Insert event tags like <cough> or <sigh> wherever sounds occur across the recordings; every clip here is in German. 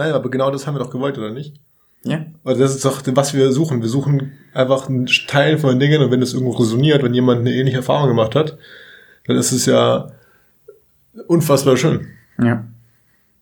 Nein, aber genau das haben wir doch gewollt, oder nicht? Ja. Oder das ist doch, was wir suchen. Wir suchen einfach einen Teil von den Dingen und wenn es irgendwo resoniert, wenn jemand eine ähnliche Erfahrung gemacht hat, dann ist es ja unfassbar schön. Ja.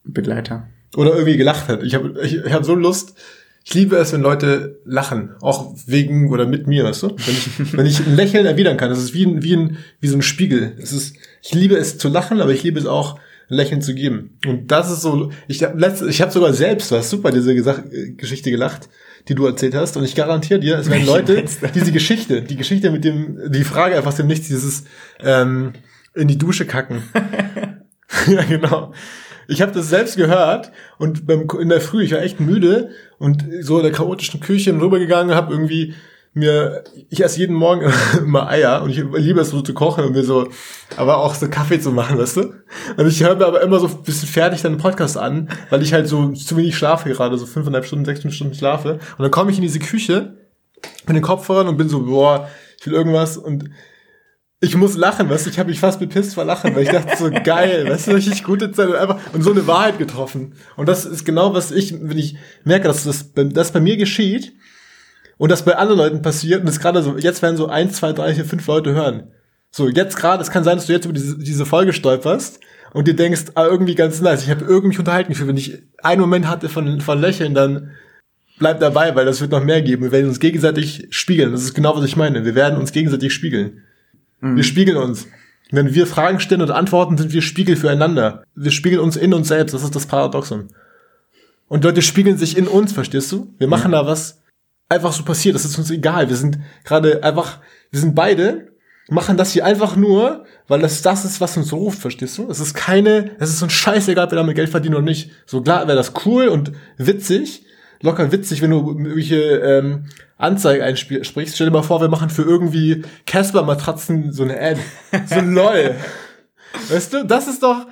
Begleiter. Oder irgendwie gelacht hat. Ich habe ich, ich hab so Lust. Ich liebe es, wenn Leute lachen, auch wegen oder mit mir, weißt du? Wenn ich, <laughs> wenn ich ein Lächeln erwidern kann, das ist wie ein, wie ein, wie so ein Spiegel. Es ist, ich liebe es zu lachen, aber ich liebe es auch, Lächeln zu geben. Und das ist so, ich habe ich hab sogar selbst, was super, diese Gesach Geschichte gelacht, die du erzählt hast. Und ich garantiere dir, es werden Leute, diese Geschichte, die Geschichte mit dem, die Frage einfach dem Nichts, dieses ähm, in die Dusche kacken. <laughs> ja, genau. Ich habe das selbst gehört und beim, in der Früh, ich war echt müde und so in der chaotischen Küche rübergegangen, habe irgendwie mir, ich esse jeden Morgen <laughs> immer Eier und ich liebe es so zu kochen und mir so, aber auch so Kaffee zu machen, weißt du? Und ich höre mir aber immer so ein bisschen fertig dann einen Podcast an, weil ich halt so zu wenig schlafe gerade, so fünfeinhalb Stunden, sechs Stunden schlafe. Und dann komme ich in diese Küche mit den Kopfhörern und bin so, boah, ich will irgendwas und ich muss lachen, weißt du, ich habe mich fast bepisst vor Lachen, weil ich dachte so <laughs> geil, weißt du, richtig gute Zeit und einfach und so eine Wahrheit getroffen. Und das ist genau was ich, wenn ich merke, dass das, das bei mir geschieht und das bei anderen Leuten passiert und es gerade so, jetzt werden so eins, zwei, drei, vier, fünf Leute hören. So, jetzt gerade, es kann sein, dass du jetzt über diese, diese Folge stolperst und dir denkst, ah, irgendwie ganz nice, ich habe irgendwie unterhalten gefühlt. Wenn ich einen Moment hatte von, von Lächeln, dann bleib dabei, weil das wird noch mehr geben. Wir werden uns gegenseitig spiegeln. Das ist genau, was ich meine. Wir werden uns gegenseitig spiegeln. Mhm. Wir spiegeln uns. Wenn wir Fragen stellen und antworten, sind wir Spiegel füreinander. Wir spiegeln uns in uns selbst. Das ist das Paradoxon. Und Leute spiegeln sich in uns, verstehst du? Wir machen ja. da was einfach so passiert. Das ist uns egal. Wir sind gerade einfach, wir sind beide, machen das hier einfach nur, weil das das ist, was uns ruft, verstehst du? Es ist keine, es ist uns scheißegal, ob wir damit Geld verdienen oder nicht. So klar wäre das cool und witzig, locker witzig, wenn du irgendwelche ähm, Anzeige einsprichst. Stell dir mal vor, wir machen für irgendwie Casper-Matratzen so eine Ad. So lol. <laughs> weißt du, das ist doch,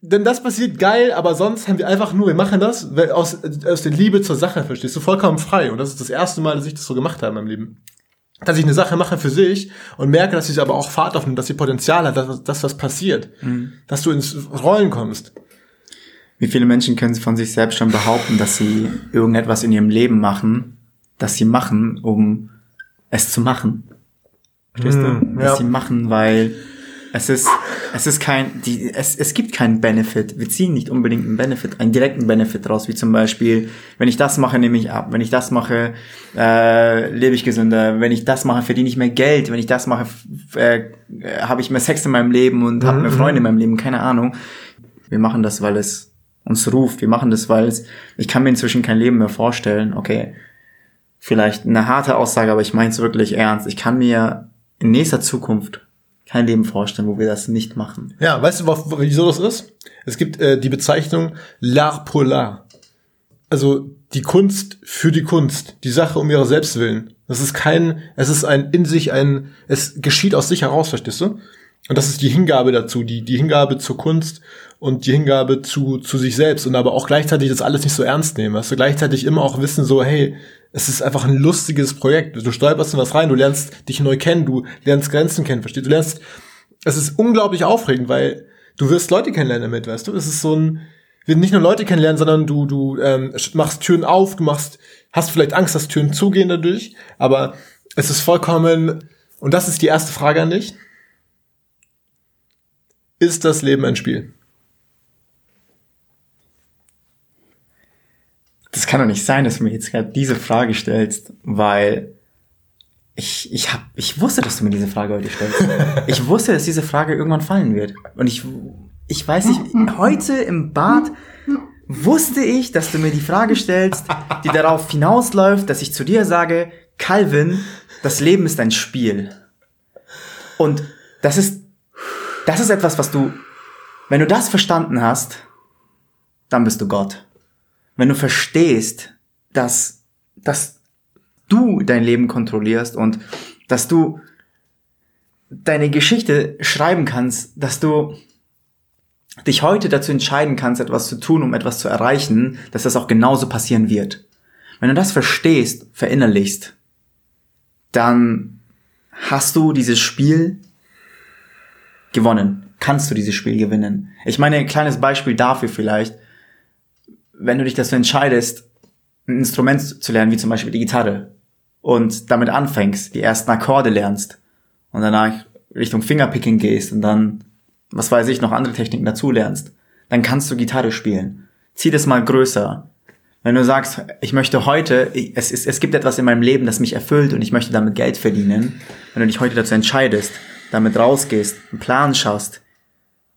denn das passiert geil, aber sonst haben wir einfach nur, wir machen das aus, aus der Liebe zur Sache, verstehst du, vollkommen frei. Und das ist das erste Mal, dass ich das so gemacht habe in meinem Leben. Dass ich eine Sache mache für sich und merke, dass sie aber auch Fahrt aufnimmt, dass sie Potenzial hat, dass, dass was passiert. Mhm. Dass du ins Rollen kommst. Wie viele Menschen können von sich selbst schon behaupten, dass sie irgendetwas in ihrem Leben machen, das sie machen, um es zu machen? Verstehst du? Hm, dass ja. sie machen, weil es ist, es ist kein, die, es, es gibt keinen Benefit. Wir ziehen nicht unbedingt einen Benefit, einen direkten Benefit raus, wie zum Beispiel, wenn ich das mache, nehme ich ab. Wenn ich das mache, äh, lebe ich gesünder. Wenn ich das mache, verdiene ich mehr Geld. Wenn ich das mache, äh, habe ich mehr Sex in meinem Leben und habe mehr mhm. Freunde in meinem Leben. Keine Ahnung. Wir machen das, weil es uns ruft. Wir machen das, weil es, ich kann mir inzwischen kein Leben mehr vorstellen. Okay, vielleicht eine harte Aussage, aber ich meine es wirklich ernst. Ich kann mir in nächster Zukunft kein Leben vorstellen, wo wir das nicht machen. Ja, weißt du, wieso das ist? Es gibt äh, die Bezeichnung l'art pour l'art. Also die Kunst für die Kunst, die Sache um ihre Selbstwillen. Das ist kein, es ist ein in sich ein, es geschieht aus sich heraus, verstehst du? Und das ist die Hingabe dazu, die, die Hingabe zur Kunst und die Hingabe zu, zu sich selbst und aber auch gleichzeitig das alles nicht so ernst nehmen. Weißt du, gleichzeitig immer auch wissen so, hey, es ist einfach ein lustiges Projekt. Du stolperst in was rein, du lernst dich neu kennen, du lernst Grenzen kennen, verstehst du? lernst, es ist unglaublich aufregend, weil du wirst Leute kennenlernen damit, weißt du? Es ist so ein, wir nicht nur Leute kennenlernen, sondern du, du ähm, machst Türen auf, du machst, hast vielleicht Angst, dass Türen zugehen dadurch, aber es ist vollkommen, und das ist die erste Frage an dich. Ist das Leben ein Spiel? Kann doch nicht sein, dass du mir jetzt gerade diese Frage stellst, weil ich, ich hab, ich wusste, dass du mir diese Frage heute stellst. <laughs> Ich wusste, dass diese Frage irgendwann fallen wird. Und ich, ich weiß nicht, heute im Bad wusste ich, dass du mir die Frage stellst, die <laughs> darauf hinausläuft, dass ich zu dir sage, Calvin, das Leben ist ein Spiel. Und das ist, das ist etwas, was du, wenn du das verstanden hast, dann bist du Gott wenn du verstehst, dass, dass du dein Leben kontrollierst und dass du deine Geschichte schreiben kannst, dass du dich heute dazu entscheiden kannst, etwas zu tun, um etwas zu erreichen, dass das auch genauso passieren wird. Wenn du das verstehst, verinnerlichst, dann hast du dieses Spiel gewonnen. Kannst du dieses Spiel gewinnen? Ich meine, ein kleines Beispiel dafür vielleicht wenn du dich dazu entscheidest, ein Instrument zu lernen, wie zum Beispiel die Gitarre, und damit anfängst, die ersten Akkorde lernst und danach Richtung Fingerpicking gehst und dann, was weiß ich, noch andere Techniken dazu lernst, dann kannst du Gitarre spielen. Zieh das mal größer. Wenn du sagst, ich möchte heute, es, es, es gibt etwas in meinem Leben, das mich erfüllt und ich möchte damit Geld verdienen, wenn du dich heute dazu entscheidest, damit rausgehst, einen Plan schaust,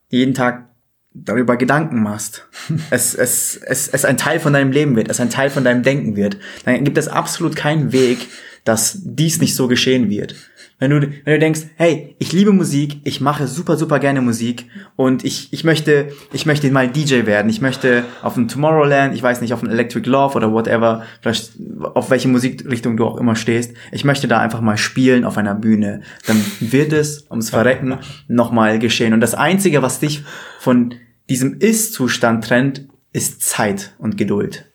jeden Tag darüber Gedanken machst, <laughs> es, es, es, es ein Teil von deinem Leben wird, es ein Teil von deinem Denken wird, dann gibt es absolut keinen Weg, dass dies nicht so geschehen wird. Wenn du, wenn du denkst, hey, ich liebe Musik, ich mache super, super gerne Musik und ich, ich möchte, ich möchte mal DJ werden, ich möchte auf dem Tomorrowland, ich weiß nicht, auf dem Electric Love oder whatever, vielleicht auf welche Musikrichtung du auch immer stehst, ich möchte da einfach mal spielen auf einer Bühne, dann wird es ums Verrecken nochmal geschehen. Und das Einzige, was dich von diesem Ist-Zustand trennt, ist Zeit und Geduld.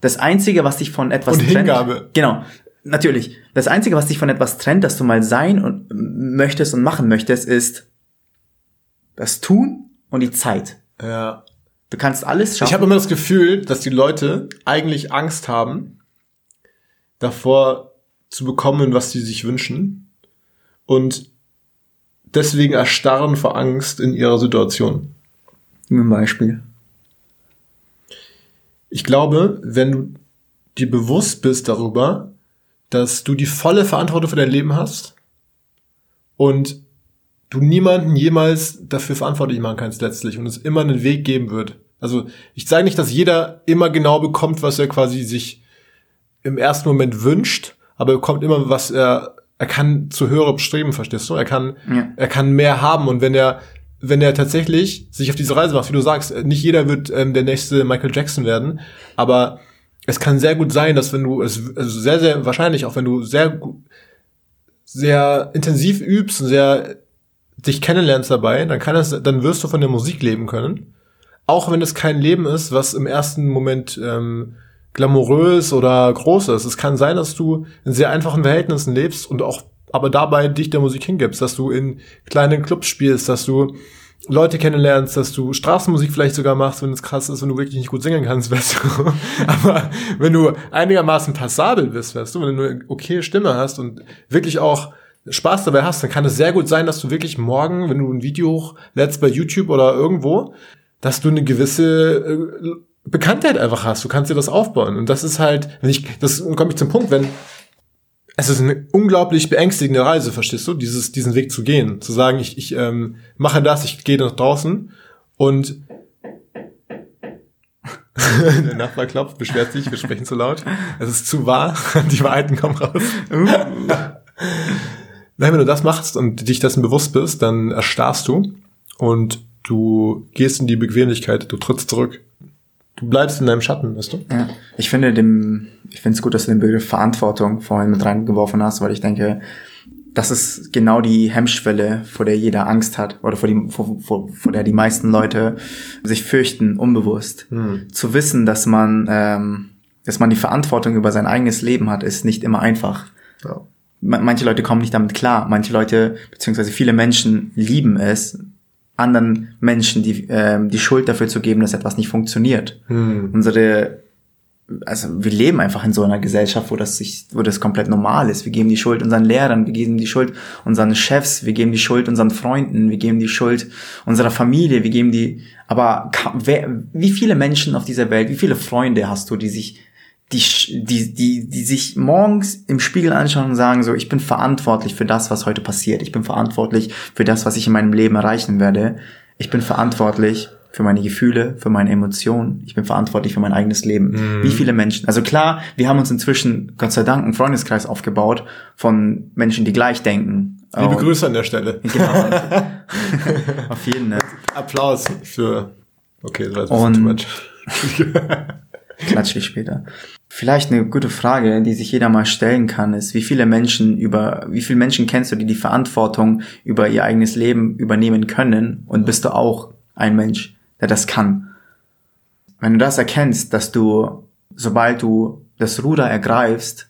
Das Einzige, was dich von etwas und trennt. Hingabe. Genau. Natürlich. Das Einzige, was dich von etwas trennt, dass du mal sein und möchtest und machen möchtest, ist das Tun und die Zeit. Ja. Du kannst alles schaffen. Ich habe immer das Gefühl, dass die Leute eigentlich Angst haben, davor zu bekommen, was sie sich wünschen. Und deswegen erstarren vor Angst in ihrer Situation. Ein Beispiel. Ich glaube, wenn du dir bewusst bist darüber, dass du die volle Verantwortung für dein Leben hast und du niemanden jemals dafür verantwortlich machen kannst letztlich und es immer einen Weg geben wird. Also ich sage nicht, dass jeder immer genau bekommt, was er quasi sich im ersten Moment wünscht, aber er bekommt immer, was er, er kann zu höherem streben, verstehst du? Er kann, Ja. er kann mehr haben und wenn er, wenn er tatsächlich sich auf diese Reise macht, wie du sagst, nicht jeder wird ähm, der nächste Michael Jackson werden, aber es kann sehr gut sein, dass wenn du es also sehr sehr wahrscheinlich auch wenn du sehr sehr intensiv übst und sehr dich kennenlernst dabei, dann kann es dann wirst du von der Musik leben können, auch wenn es kein Leben ist, was im ersten Moment ähm, glamourös oder groß ist. Es kann sein, dass du in sehr einfachen Verhältnissen lebst und auch aber dabei dich der Musik hingibst, dass du in kleinen Clubs spielst, dass du Leute kennenlernst, dass du Straßenmusik vielleicht sogar machst, wenn es krass ist, wenn du wirklich nicht gut singen kannst, <laughs> weißt du. Aber wenn du einigermaßen passabel bist, weißt du, wenn du eine okay Stimme hast und wirklich auch Spaß dabei hast, dann kann es sehr gut sein, dass du wirklich morgen, wenn du ein Video hochlädst bei YouTube oder irgendwo, dass du eine gewisse äh, Bekanntheit einfach hast. Du kannst dir das aufbauen. Und das ist halt, wenn ich, das komme ich zum Punkt, wenn es ist eine unglaublich beängstigende Reise, verstehst du, dieses, diesen Weg zu gehen. Zu sagen, ich, ich ähm, mache das, ich gehe nach draußen und <laughs> der Nachbar klopft, beschwert sich, wir sprechen zu laut. Es ist zu wahr, <laughs> die Wahrheiten kommen raus. Nein, wenn du das machst und dich dessen bewusst bist, dann erstarrst du und du gehst in die Bequemlichkeit, du trittst zurück. Du bleibst in deinem Schatten, weißt du? Ja. Ich finde dem, ich finde es gut, dass du den Begriff Verantwortung vorhin mit reingeworfen hast, weil ich denke, das ist genau die Hemmschwelle, vor der jeder Angst hat oder vor, die, vor, vor, vor der die meisten Leute sich fürchten, unbewusst. Zu wissen, dass man, ähm, dass man die Verantwortung über sein eigenes Leben hat, ist nicht immer einfach. Ja. Ma- Manche Leute kommen nicht damit klar. Manche Leute, beziehungsweise viele Menschen lieben es, anderen Menschen die, ähm, die Schuld dafür zu geben, dass etwas nicht funktioniert. Unsere, also wir leben einfach in so einer Gesellschaft, wo das sich, wo das komplett normal ist. Wir geben die Schuld unseren Lehrern, wir geben die Schuld unseren Chefs, wir geben die Schuld unseren Freunden, wir geben die Schuld unserer Familie, wir geben die, aber wer, wie viele Menschen auf dieser Welt, wie viele Freunde hast du, die sich die, die, die, die sich morgens im Spiegel anschauen und sagen so, ich bin verantwortlich für das, was heute passiert. Ich bin verantwortlich für das, was ich in meinem Leben erreichen werde. Ich bin verantwortlich für meine Gefühle, für meine Emotionen. Ich bin verantwortlich für mein eigenes Leben. Wie viele Menschen? Also klar, wir haben uns inzwischen, Gott sei Dank, einen Freundeskreis aufgebaut von Menschen, die gleich denken. Liebe Und- Grüße an der Stelle. <laughs> Genau. <laughs> Auf jeden Fall. Applaus für. Okay, das war jetzt Und- bisschen too much. <laughs> Klatsch dich später. Vielleicht eine gute Frage, die sich jeder mal stellen kann, ist, wie viele Menschen über, wie viele Menschen kennst du, die die Verantwortung über ihr eigenes Leben übernehmen können? Und bist du auch ein Mensch, der das kann? Wenn du das erkennst, dass du, sobald du das Ruder ergreifst,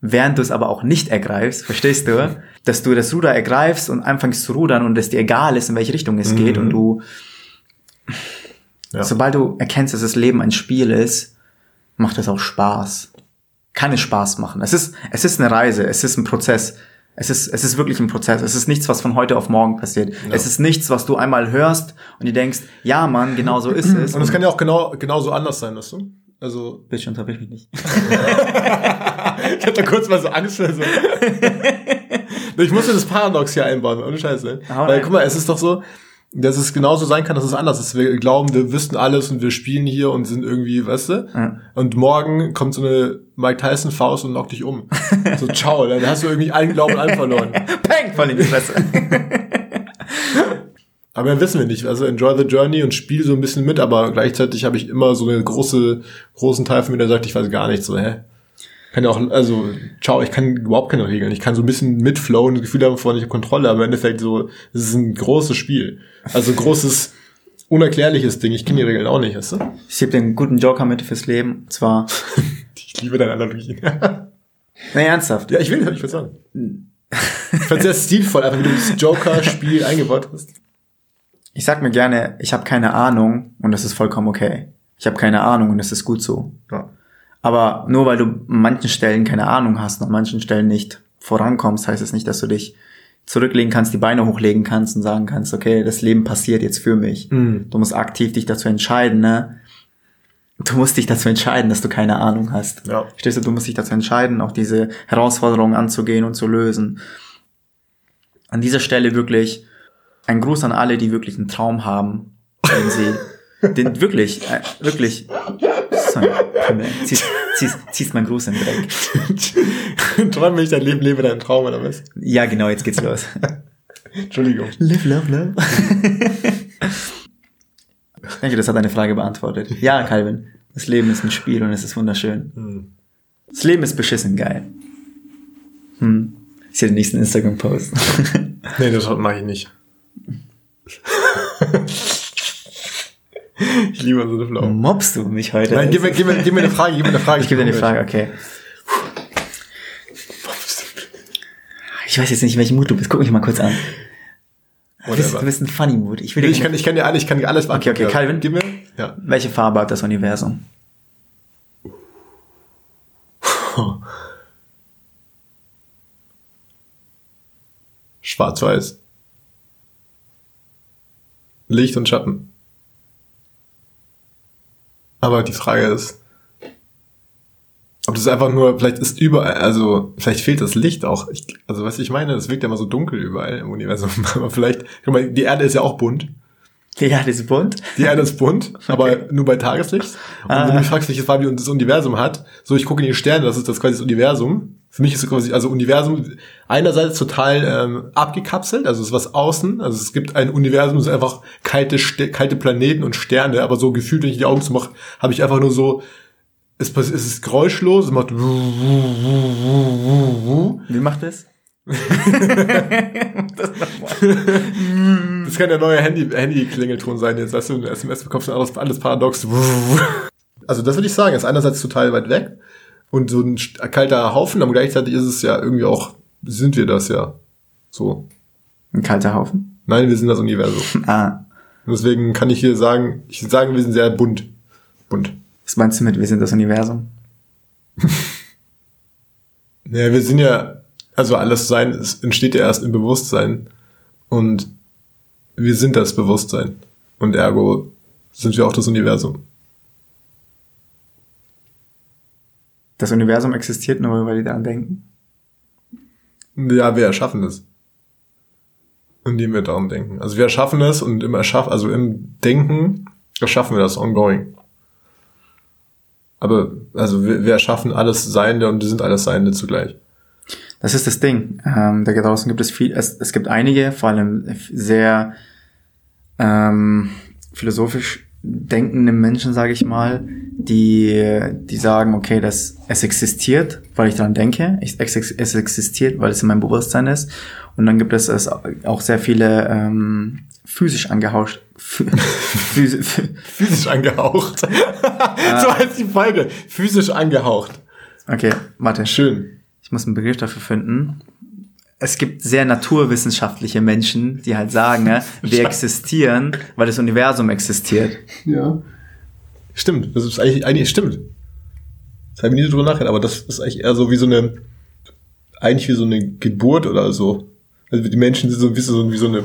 während du es aber auch nicht ergreifst, verstehst du, <laughs> dass du das Ruder ergreifst und anfängst zu rudern und es dir egal ist, in welche Richtung es geht und du Ja. Sobald du erkennst, dass das Leben ein Spiel ist, macht es auch Spaß. Kann es Spaß machen. Es ist, es ist eine Reise, es ist ein Prozess. Es ist, es ist wirklich ein Prozess. Es ist nichts, was von heute auf morgen passiert. Es ist nichts, was du einmal hörst und dir denkst, ja, Mann, genau so ist es. Und es kann ja auch genau, genauso anders sein, weißt du? Also, Bitte unterbrich mich nicht. <laughs> ich hatte kurz mal so Angst. Also. <laughs> ich musste das Paradox hier einbauen, ohne Scheiße. Weil, guck mal, es ist doch so, dass es genauso sein kann, dass es anders ist. Wir glauben, wir wüssten alles und wir spielen hier und sind irgendwie, weißt du? Ja. Und morgen kommt so eine Mike Tyson Faust und knockt dich um. <laughs> So, ciao, dann hast du irgendwie allen Glauben an allem verloren. <laughs> Peng, voll in die Fresse. <laughs> Aber dann wissen wir nicht. Also enjoy the journey und spiel so ein bisschen mit, aber gleichzeitig habe ich immer so eine große, großen Teil von mir, der sagt, ich weiß gar nichts. So, hä? Kann ja auch, also, ciao, ich kann überhaupt keine Regeln. Ich kann so ein bisschen mitflowen, das Gefühl haben, vorher nicht Kontrolle, aber im Endeffekt so, es ist ein großes Spiel. Also großes, unerklärliches Ding. Ich kenne die Regeln auch nicht, weißt du? Ich gebe dir einen guten Joker mit fürs Leben. Und zwar, <laughs> Ich liebe deine Analogien. <laughs> ja, nee, ernsthaft. ich will, ich will sagen. Ich fand sehr <laughs> stilvoll, einfach wie du das Joker-Spiel eingebaut hast. Ich sag mir gerne, ich habe keine Ahnung und das ist vollkommen okay. Ich habe keine Ahnung und das ist gut so. Ja. Aber nur weil du an manchen Stellen keine Ahnung hast und an manchen Stellen nicht vorankommst, heißt es nicht, dass du dich zurücklegen kannst, die Beine hochlegen kannst und sagen kannst, okay, das Leben passiert jetzt für mich. Mhm. Du musst aktiv dich dazu entscheiden, ne? Du musst dich dazu entscheiden, dass du keine Ahnung hast. Ja. Verstehst du, du musst dich dazu entscheiden, auch diese Herausforderungen anzugehen und zu lösen. An dieser Stelle wirklich ein Gruß an alle, die wirklich einen Traum haben, wenn sie <laughs> den wirklich, äh, wirklich, sorry, ziehst, ziehst, ziehst meinen Gruß in den Dreck. <laughs> Träum, wenn ich dein Leben lebe, dein Traum, oder was? Ja, genau, jetzt geht's los. Entschuldigung. Live, love, love. Ich <laughs> denke, das hat deine Frage beantwortet. Ja, Calvin, das Leben ist ein Spiel und es ist wunderschön. Hm. Das Leben ist beschissen geil. Hm. Ich sehe den nächsten Instagram-Post. Nee, das mache ich nicht. <laughs> <laughs> ich liebe so eine Flow. Mobst du mich heute? Nein, gib mir, gib, mir, gib mir eine Frage, gib mir eine Frage. ich gebe dir eine Frage, okay. Ich weiß jetzt nicht, in welchem Mut du bist. Guck mich mal kurz an. Du bist, du bist ein funny Mood. Ich will Nee, Ich kann, ich kann dir alles, ich kann dir alles Okay, okay, Calvin. Gib mir. Ja. Welche Farbe hat das Universum? <laughs> Schwarz-Weiß. Licht und Schatten. Aber die Frage ist, ob das einfach nur, vielleicht ist überall, also vielleicht fehlt das Licht auch. Ich, also was ich meine, es wirkt ja immer so dunkel überall im Universum. <laughs> Aber vielleicht, guck mal, die Erde ist ja auch bunt. Ja, das ist bunt. Die Erde ist bunt, <laughs> aber nur bei Tageslicht. Und wenn du Ah. mich fragst, welche Farbe das Universum hat, so ich gucke in die Sterne, das ist das quasi das Universum. Für mich ist es quasi, also Universum einerseits total ähm, abgekapselt, also es ist was außen, also es gibt ein Universum, es ist einfach kalte, kalte Planeten und Sterne, aber so gefühlt, wenn ich die Augen zumache, habe ich einfach nur so, es, es ist geräuschlos, es macht Wie macht <laughs> das? Das kann der neue Handy, Handy-Klingelton sein. Jetzt weißt du, eine SMS bekommst du alles, alles paradox. Also das würde ich sagen, ist einerseits total weit weg und so ein kalter Haufen, aber gleichzeitig ist es ja irgendwie auch, sind wir das ja. So. Ein kalter Haufen? Nein, wir sind das Universum. <laughs> Ah. Und deswegen kann ich hier sagen, ich sagen, wir sind sehr bunt. Bunt. Was meinst du mit, wir sind das Universum? <laughs> Ja, wir sind ja, also alles Sein es entsteht ja erst im Bewusstsein. Und wir sind das Bewusstsein. Und ergo sind wir auch das Universum. Das Universum existiert nur, weil die daran denken. Ja, wir erschaffen es. Indem wir daran denken. Also wir erschaffen es und im Erschaff, also im Denken erschaffen wir das ongoing. Aber, also wir, wir erschaffen alles Seiende und wir sind alles Seiende zugleich. Das ist das Ding. Ähm, da draußen gibt es viel, es, es gibt einige, vor allem sehr ähm, philosophisch denkende Menschen, sage ich mal, die, die sagen, okay, das, es existiert, weil ich daran denke, ich, es, existiert, weil es in meinem Bewusstsein ist. Und dann gibt es, es auch sehr viele ähm, physisch angehaucht, <laughs> phys, Physisch angehaucht. <laughs> so heißt die Folge. Physisch angehaucht. okay, warte. Schön. Ich muss einen Begriff dafür finden. Es gibt sehr naturwissenschaftliche Menschen, die halt sagen, ne, <laughs> wir existieren, weil das Universum existiert. Ja. Stimmt, das ist eigentlich, eigentlich stimmt. Das habe ich nie so drüber nachgedacht, aber das ist eigentlich eher so wie so eine, eigentlich wie so eine Geburt oder so. Also die Menschen sind so wie so, wie so eine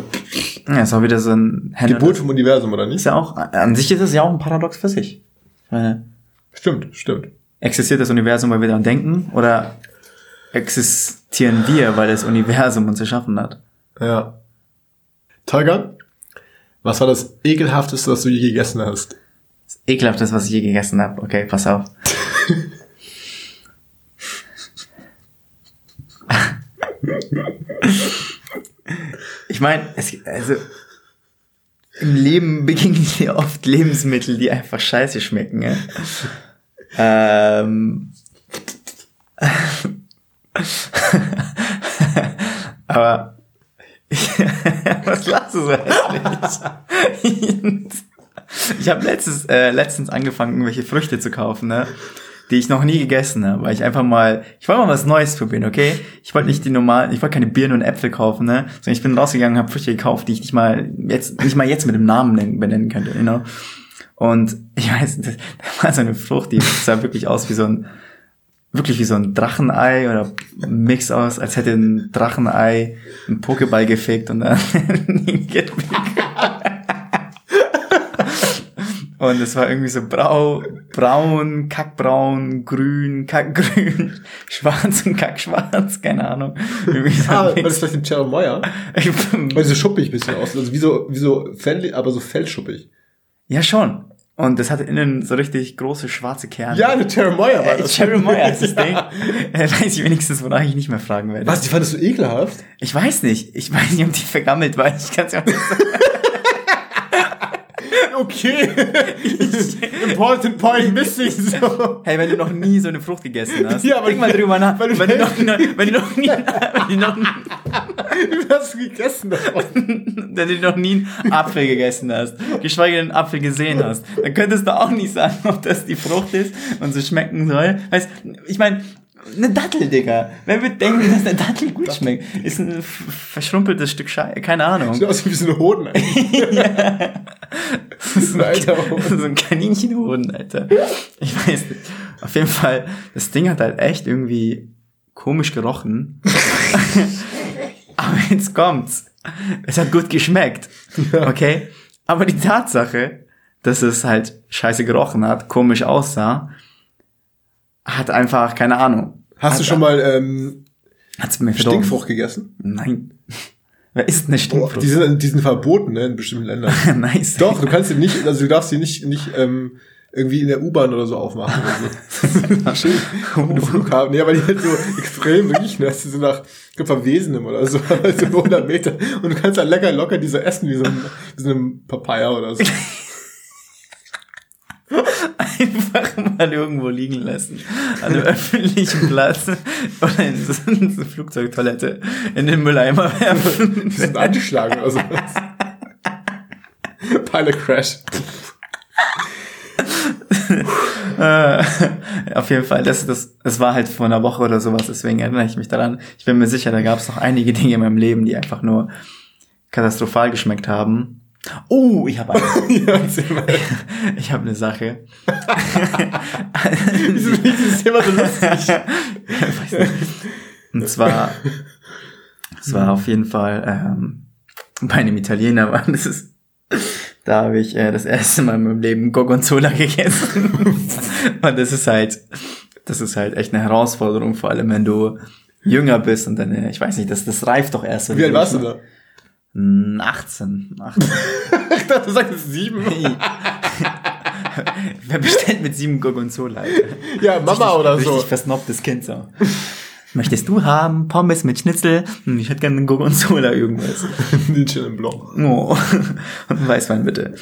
Ja, ist auch wieder so ein Geburt vom Universum, oder nicht? Ist ja auch, an sich ist es ja auch ein Paradox für sich. Ich meine, Stimmt, stimmt. existiert das Universum, weil wir daran denken, oder existieren wir, weil das Universum uns erschaffen hat? Ja. Tolga, was war das ekelhafteste, was du je gegessen hast? Das ekelhafteste, was ich je gegessen habe. Okay, pass auf. <laughs> ich meine, es also im Leben begegnen dir oft Lebensmittel, die einfach scheiße schmecken. Ja? <laughs> ähm, <laughs> aber <laughs> was lachst du so hässlich? ich habe letztens, äh, letztens angefangen, irgendwelche Früchte zu kaufen, ne? die ich noch nie gegessen habe, weil ich einfach mal, ich wollte mal was Neues probieren, okay? Ich wollte nicht die normalen, ich wollte keine Birnen und Äpfel kaufen, ne? Sondern ich bin rausgegangen, habe Früchte gekauft, die ich nicht mal jetzt, nicht mal jetzt mit dem Namen nennen, benennen könnte, you know? Und ich weiß, das <laughs> war so eine Frucht, die sah wirklich aus wie so ein, wirklich wie so ein Drachenei oder Mix aus, als hätte ein Drachenei einen Pokéball gefickt und dann <laughs> Und es war irgendwie so brau, braun, kackbraun, grün, kackgrün, <laughs> schwarz und kackschwarz, keine Ahnung. Irgendwie so <laughs> Ah, war das vielleicht ein Cherimoya? Ich- Weil so schuppig ein bisschen aus. Also wie so, wie so Fell, aber so fellschuppig. ja, schon. Und das hatte innen so richtig große schwarze Kerne. Ja, eine Cherimoya war Äh, das. Cherimoya ist das <laughs> Ding. Äh, weiß ich wenigstens, wonach ich nicht mehr fragen werde. Was, die fandest du ekelhaft? Ich weiß nicht. Ich weiß nicht, ob die vergammelt war. Ich kann es ja auch nicht sagen. <laughs> Okay. <laughs> Important point missing. So. Hey, wenn du noch nie so eine Frucht gegessen hast, Ja, aber denk mal drüber nach. weil du- Wenn du noch, <laughs> wenn du noch nie, wenn du noch, Wie <laughs> hast du gegessen davon? wenn du noch nie einen Apfel gegessen hast, geschweige denn einen Apfel gesehen hast, dann könntest du auch nicht sagen, ob das die Frucht ist und so schmecken soll. Weißt, ich meine, eine Dattel, Digga. Wer wird denken, dass eine Dattel gut schmeckt? Ist ein verschrumpeltes Stück Scheiße, keine Ahnung. Sieht aus wie so eine Hoden. Alter. <laughs> so ein Kaninchenhoden, Alter. Ich weiß nicht. Auf jeden Fall, das Ding hat halt echt irgendwie komisch gerochen. <laughs> Aber jetzt kommt's. Es hat gut geschmeckt. Okay? Aber die Tatsache, dass es halt scheiße gerochen hat, komisch aussah, hat einfach, keine Ahnung. Hast hat, du schon mal ähm, Hat's mir verdorben. Stinkfrucht gegessen? Nein. <laughs> Wer isst eine Stinkfrucht? die, sind, die sind verboten ne, in bestimmten Ländern. <laughs> nice. Doch, du kannst sie nicht, also du darfst sie nicht, nicht ähm, irgendwie in der U-Bahn oder so aufmachen. Oder so. <laughs> Auf dem Flughafen. Nee, aber die halt so extrem riechen, dass die so nach Verwesenem oder so, also 100 Meter. Und du kannst halt lecker locker diese essen, wie so ein, wie so ein Papaya oder so. <laughs> einfach mal irgendwo liegen lassen. An einem öffentlichen Platz oder in so in so eine Flugzeugtoilette in den Mülleimer werfen. <laughs> Die sind angeschlagen oder so. Pilot Crash. Äh, auf jeden Fall, das, das, das war halt vor einer Woche oder sowas, deswegen erinnere ich mich daran. Ich bin mir sicher, da gab es noch einige Dinge in meinem Leben, die einfach nur katastrophal geschmeckt haben. Oh, ich habe eine, <laughs> ja, <laughs> ich habe eine Sache. <laughs> Wieso ist dieses Thema so lustig? Und zwar, es war auf jeden Fall ähm, bei einem Italiener, war das ist, da habe ich äh, das erste Mal in meinem Leben Gorgonzola gegessen. und das ist halt, das ist halt echt eine Herausforderung, vor allem wenn du jünger bist und dann, äh, ich weiß nicht, das, das reift doch erst. Wie alt warst du da? Hm, 18. 18. Ich dachte, du sagst sieben. Wer bestellt mit sieben Gorgonzola? Alter? Ja, Mama oder Richtig so. versnobtes Kind so. Möchtest du haben Pommes mit Schnitzel? Hm, Ich hätte gerne einen Gorgonzola irgendwas. <laughs> Nietzsche im Blanc. Oh. Und <laughs> Weißwein bitte.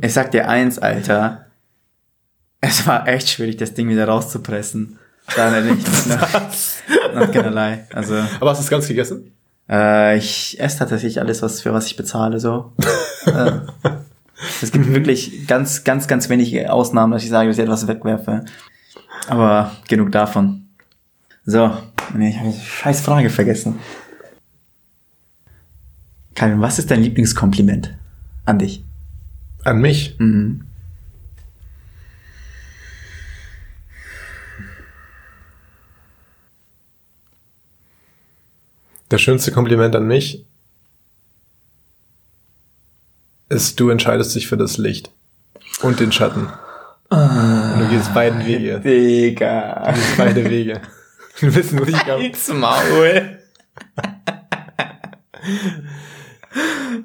Ich sag dir eins, Alter. Es war echt schwierig, das Ding wieder rauszupressen. Da mich noch, noch keinerlei. Also, Aber hast du es ganz gegessen? Äh, ich esse tatsächlich alles, was, für was ich bezahle, so. <laughs> äh, es gibt wirklich ganz, ganz, ganz wenige Ausnahmen, dass ich sage, dass ich etwas wegwerfe. Aber genug davon. So, Nee, ich habe die scheiß Frage vergessen. Calvin, was ist dein Lieblingskompliment an dich? An mich? Mhm. Das schönste Kompliment an mich ist, du entscheidest dich für das Licht und den Schatten. Und du gehst beiden Wege. Digga. Du gehst beide Wege. <laughs> Du wo ich glaube. Halt's Maul.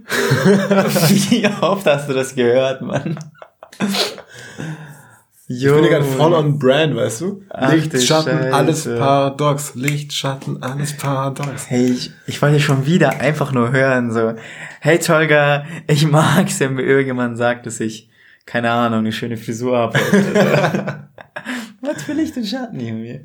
<laughs> Wie oft hast du das gehört, Mann? Ich bin ja gerade voll on brand, weißt du? Ach, Licht, Schatten, Scheiße. alles paradox. Licht, Schatten, alles paradox. Hey, ich, ich wollte schon wieder einfach nur hören, so, hey Tolga, ich mag's, wenn mir irgendjemand sagt, dass ich, keine Ahnung, eine schöne Frisur habe. <laughs> Was für Licht und Schatten in mir?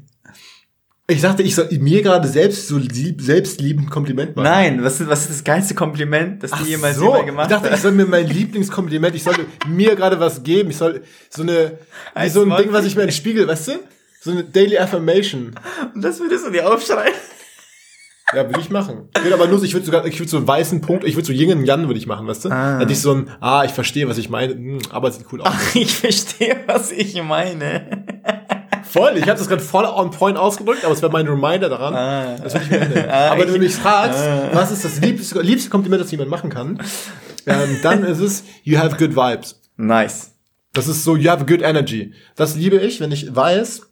Ich dachte, ich soll mir gerade selbst so lieb, selbstliebend Kompliment machen. Nein, was ist, was ist das geilste Kompliment, das Ach du jemals so, jemand ich gemacht dachte, ich hast? soll mir mein Lieblingskompliment, ich sollte mir gerade was geben. Ich soll so eine, wie Als so ein Ding, was ich mir in den Spiegel, weißt du? So eine Daily Affirmation. Und das würdest du dir aufschreiben? Ja, will ich machen. Ich würde aber nur, ich würde sogar, ich würde so einen weißen Punkt, ich würde so Yin und Yang würde ich machen, weißt du? Ah. Hätte ich so ein, ah, ich verstehe, was ich meine, hm, aber es sieht cool aus. Ich verstehe, was ich meine. Voll, ich hatte das gerade voll on point ausgedrückt, aber es wäre mein Reminder daran. Ah. Das ich mir. <laughs> Ah, aber wenn du ich- mich fragst, Ah. was ist das liebste, liebste Kompliment, das jemand machen kann, ähm, dann ist es, you have good vibes. Nice. Das ist so, you have good energy. Das liebe ich, wenn ich weiß,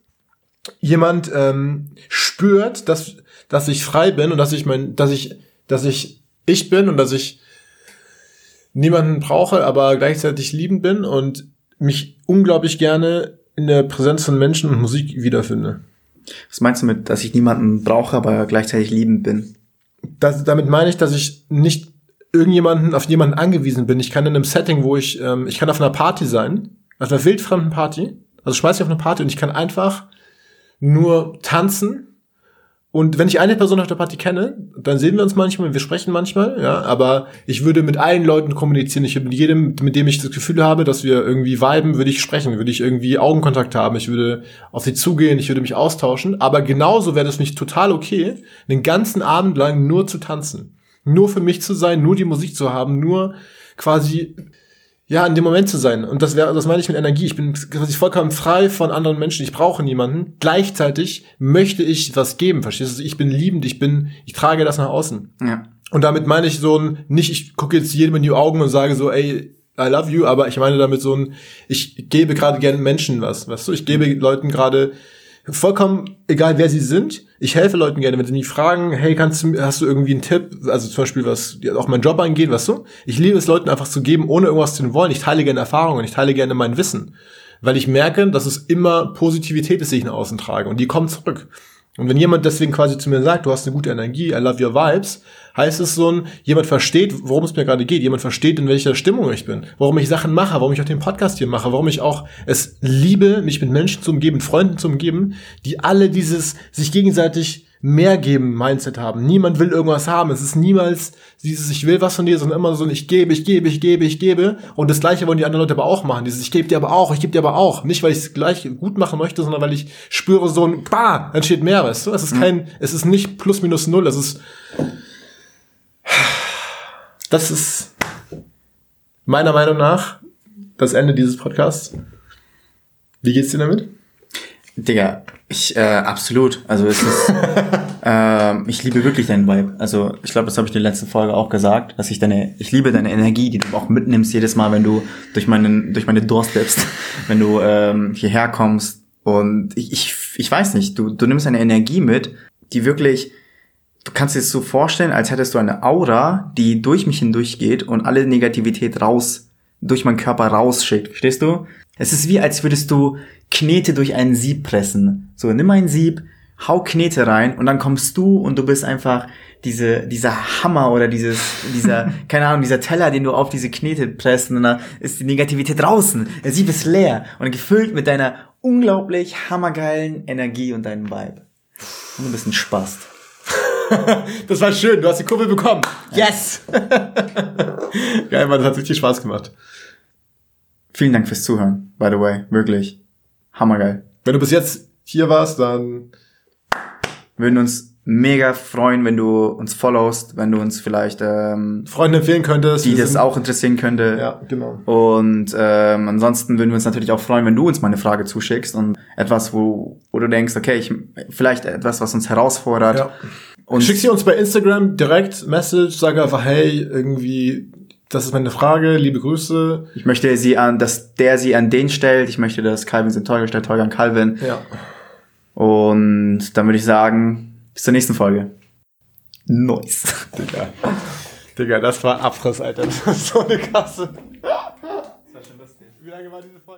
jemand ähm, spürt, dass, dass ich frei bin und dass ich mein, dass ich, dass ich ich bin und dass ich niemanden brauche, aber gleichzeitig liebend bin und mich unglaublich gerne in der Präsenz von Menschen und Musik wiederfinde. Was meinst du mit, dass ich niemanden brauche, aber gleichzeitig liebend bin? Das, damit meine ich, dass ich nicht irgendjemanden auf jemanden angewiesen bin. Ich kann in einem Setting, wo ich, ähm, ich kann auf einer Party sein, auf einer wildfremden Party, also schmeiß ich auf eine Party und ich kann einfach nur tanzen. Und wenn ich eine Person auf der Party kenne, dann sehen wir uns manchmal, wir sprechen manchmal, ja, aber ich würde mit allen Leuten kommunizieren. Ich würde mit jedem, mit dem ich das Gefühl habe, dass wir irgendwie viben, würde ich sprechen, würde ich irgendwie Augenkontakt haben, ich würde auf sie zugehen, ich würde mich austauschen. Aber genauso wäre für mich total okay, den ganzen Abend lang nur zu tanzen. Nur für mich zu sein, nur die Musik zu haben, nur quasi ja, in dem Moment zu sein. Und das wäre, das meine ich mit Energie. Ich bin quasi vollkommen frei von anderen Menschen. Ich brauche niemanden. Gleichzeitig möchte ich was geben. Verstehst du? Ich bin liebend. Ich bin, ich trage das nach außen. Ja. Und damit meine ich so ein, nicht, ich gucke jetzt jedem in die Augen und sage so, ey, I love you, aber ich meine damit so ein, ich gebe gerade gerne Menschen was, weißt du? Ich gebe Leuten gerade vollkommen egal, wer sie sind. Ich helfe Leuten gerne, wenn sie mich fragen, hey, kannst du, hast du irgendwie einen Tipp? Also zum Beispiel, was auch meinen Job angeht, weißt du? Ich liebe es, Leuten einfach zu geben, ohne irgendwas zu wollen. Ich teile gerne Erfahrungen, ich teile gerne mein Wissen. Weil ich merke, dass es immer Positivität ist, die ich nach außen trage. Und die kommt zurück. Und wenn jemand deswegen quasi zu mir sagt, du hast eine gute Energie, I love your vibes, heißt es so ein, jemand versteht, worum es mir gerade geht, jemand versteht, in welcher Stimmung ich bin, warum ich Sachen mache, warum ich auch den Podcast hier mache, warum ich auch es liebe, mich mit Menschen zu umgeben, Freunden zu umgeben, die alle dieses sich gegenseitig mehr geben Mindset haben. Niemand will irgendwas haben. Es ist niemals dieses ich will was von dir, sondern immer so ein ich gebe, ich gebe, ich gebe, ich gebe und das gleiche wollen die anderen Leute aber auch machen. Dieses ich gebe dir aber auch, ich gebe dir aber auch, nicht weil ich es gleich gut machen möchte, sondern weil ich spüre so ein bah, entsteht mehr, weißt du? Es ist kein es ist nicht plus minus null, es ist das ist meiner Meinung nach das Ende dieses Podcasts. Wie geht's dir damit? Digga, ich, äh, absolut. Also es ist, <laughs> ähm, ich liebe wirklich deinen Vibe. Also ich glaube, das habe ich in der letzten Folge auch gesagt, dass ich deine, ich liebe deine Energie, die du auch mitnimmst jedes Mal, wenn du durch meinen, durch meine Doorsteps, <laughs> wenn du ähm, hierher kommst. Und ich, ich, ich weiß nicht, du, du nimmst eine Energie mit, die wirklich, du kannst dir das so vorstellen, als hättest du eine Aura, die durch mich hindurchgeht und alle Negativität raus, durch meinen Körper rausschickt. Verstehst du? Es ist wie, als würdest du Knete durch ein Sieb pressen. So, nimm ein Sieb, hau Knete rein und dann kommst du und du bist einfach diese, dieser Hammer oder dieses, dieser, <laughs> keine Ahnung, dieser Teller, den du auf diese Knete presst und dann ist die Negativität draußen. Der Sieb ist leer und gefüllt mit deiner unglaublich hammergeilen Energie und deinem Vibe. Und du bist ein Spaß. <laughs> Das war schön, du hast die Kurve bekommen. Yes! <laughs> Geil, Mann, das hat richtig Spaß gemacht. Vielen Dank fürs Zuhören, by the way. Wirklich. Hammergeil. Wenn du bis jetzt hier warst, dann würden uns mega freuen, wenn du uns followst, wenn du uns vielleicht ähm, Freunde empfehlen könntest. die das auch interessieren könnte. Ja, genau. Und ähm, ansonsten würden wir uns natürlich auch freuen, wenn du uns mal eine Frage zuschickst und etwas, wo, wo du denkst, okay, ich, vielleicht etwas, was uns herausfordert. Ja. Und Schick sie uns bei Instagram direkt Message, sag einfach, hey, irgendwie, das ist meine Frage, liebe Grüße. ich möchte sie an, dass der sie an den stellt. Ich möchte, dass Calvin sie an Tolga stellt, Tolga an Calvin. Ja. Und dann würde ich sagen, bis zur nächsten Folge. Nice. Digga. Digga, das war Abriss, Alter. Das war so eine Kasse. Das war schon lustig. Wie lange war diese Folge?